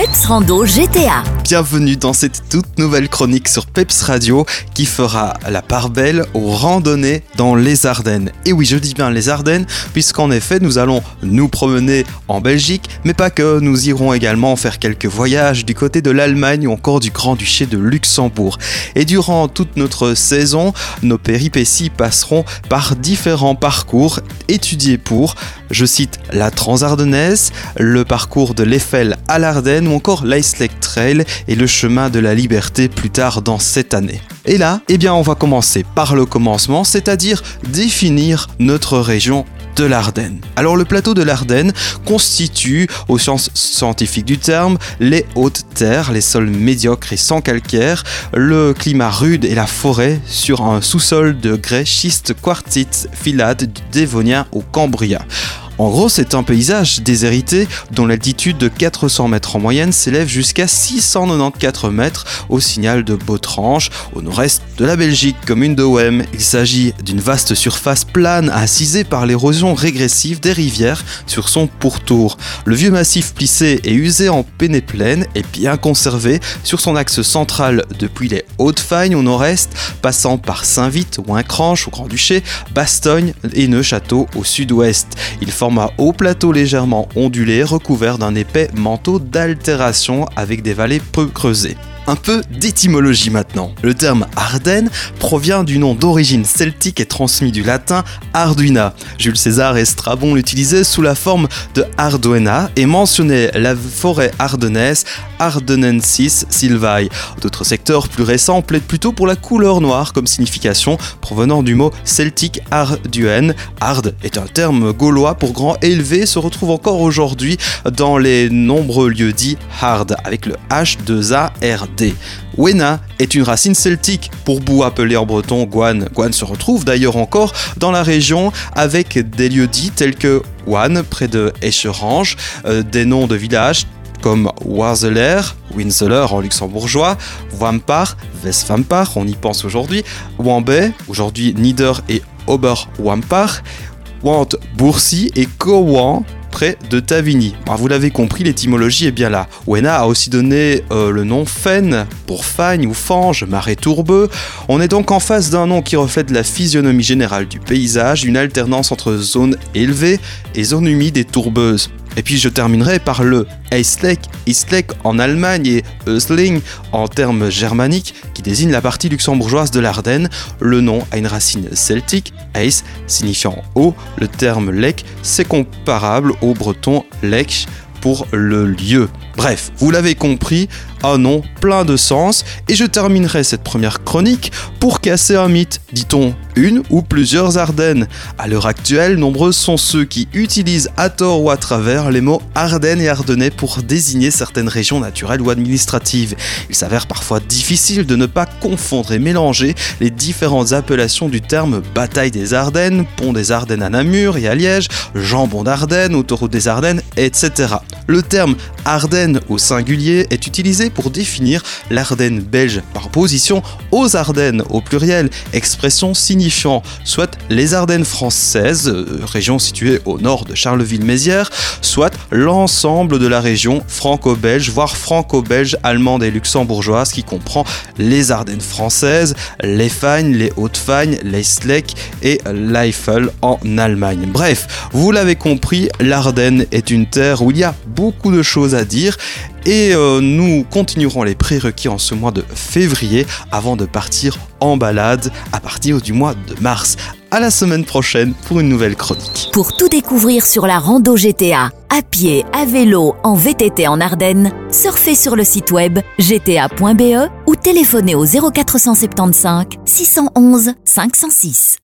Peps Rando GTA. Bienvenue dans cette toute nouvelle chronique sur Peps Radio qui fera la part belle aux randonnées dans les Ardennes. Et oui, je dis bien les Ardennes, puisqu'en effet, nous allons nous promener en Belgique, mais pas que, nous irons également faire quelques voyages du côté de l'Allemagne ou encore du Grand-Duché de Luxembourg. Et durant toute notre saison, nos péripéties passeront par différents parcours étudiés pour, je cite, la Transardennaise, le parcours de l'Eiffel à l'Ardenne ou encore l'Ice Trail et le chemin de la liberté plus tard dans cette année. Et là, eh bien, on va commencer par le commencement, c'est-à-dire définir notre région de l'Ardenne. Alors le plateau de l'Ardenne constitue, au sens scientifique du terme, les hautes terres, les sols médiocres et sans calcaire, le climat rude et la forêt sur un sous-sol de grès schiste quartzite filade du Dévonien au Cambria. En gros, c'est un paysage déshérité dont l'altitude de 400 mètres en moyenne s'élève jusqu'à 694 mètres au signal de Botrange, au nord-est de la Belgique, commune de Wem. Il s'agit d'une vaste surface plane assisée par l'érosion régressive des rivières sur son pourtour. Le vieux massif plissé et usé en pénéplaine est bien conservé sur son axe central depuis les Hautes-Fagnes au nord-est, passant par Saint-Vite, Wincranche au Grand-Duché, Bastogne et Neuchâteau au sud-ouest. Un haut plateau légèrement ondulé recouvert d'un épais manteau d'altération avec des vallées peu creusées. Un peu d'étymologie maintenant. Le terme Ardennes provient du nom d'origine celtique et transmis du latin Arduina. Jules César et Strabon l'utilisaient sous la forme de Arduena et mentionnaient la forêt ardennaise Ardennensis sylvae. D'autres secteurs plus récents plaident plutôt pour la couleur noire comme signification provenant du mot celtique Arduen. Ard est un terme gaulois pour grand élevé, se retrouve encore aujourd'hui dans les nombreux lieux dits hard avec le H2ARD. Wena est une racine celtique pour bout appelé en breton Guan. Guan se retrouve d'ailleurs encore dans la région avec des lieux dits tels que Wan près de Escherange, euh, des noms de villages comme Warzeler, Winzeler en luxembourgeois, Wampar, Westwampar, on y pense aujourd'hui, Wambay, aujourd'hui Nieder et Oberwampar, Want Boursi et Kowan près de Tavigny. Bah, vous l'avez compris, l'étymologie est bien là. Wena a aussi donné euh, le nom Fen pour Fagne ou Fange, marais tourbeux. On est donc en face d'un nom qui reflète la physionomie générale du paysage, une alternance entre zone élevée et zone humide et tourbeuse. Et puis je terminerai par le Eistlek, Eistlek en Allemagne et Ösling en termes germaniques qui désigne la partie luxembourgeoise de l'Ardenne. Le nom a une racine celtique, Eis signifiant haut, le terme lek c'est comparable au breton lek pour le lieu. Bref, vous l'avez compris, un nom plein de sens, et je terminerai cette première chronique pour casser un mythe, dit-on une ou plusieurs Ardennes. À l'heure actuelle, nombreux sont ceux qui utilisent à tort ou à travers les mots Ardennes et Ardennais pour désigner certaines régions naturelles ou administratives. Il s'avère parfois difficile de ne pas confondre et mélanger les différentes appellations du terme bataille des Ardennes, pont des Ardennes à Namur et à Liège, jambon d'Ardennes, autoroute des Ardennes, etc. Le terme Ardennes au singulier est utilisé pour définir l'Ardenne belge par opposition aux Ardennes au pluriel, expression signifiant soit les Ardennes françaises, euh, région située au nord de Charleville-Mézières, soit l'ensemble de la région franco-belge, voire franco-belge, allemande et luxembourgeoise qui comprend les Ardennes françaises, les Fagnes, les Hautes-Fagnes, les Sleck et l'Eifel en Allemagne. Bref, vous l'avez compris, l'Ardenne est une terre où il y a beaucoup de choses à dire et euh, nous continuerons les prérequis en ce mois de février avant de partir en balade à partir du mois de mars. À la semaine prochaine pour une nouvelle chronique. Pour tout découvrir sur la rando GTA, à pied, à vélo, en VTT en Ardennes, surfez sur le site web gta.be ou téléphonez au 0475 611 506.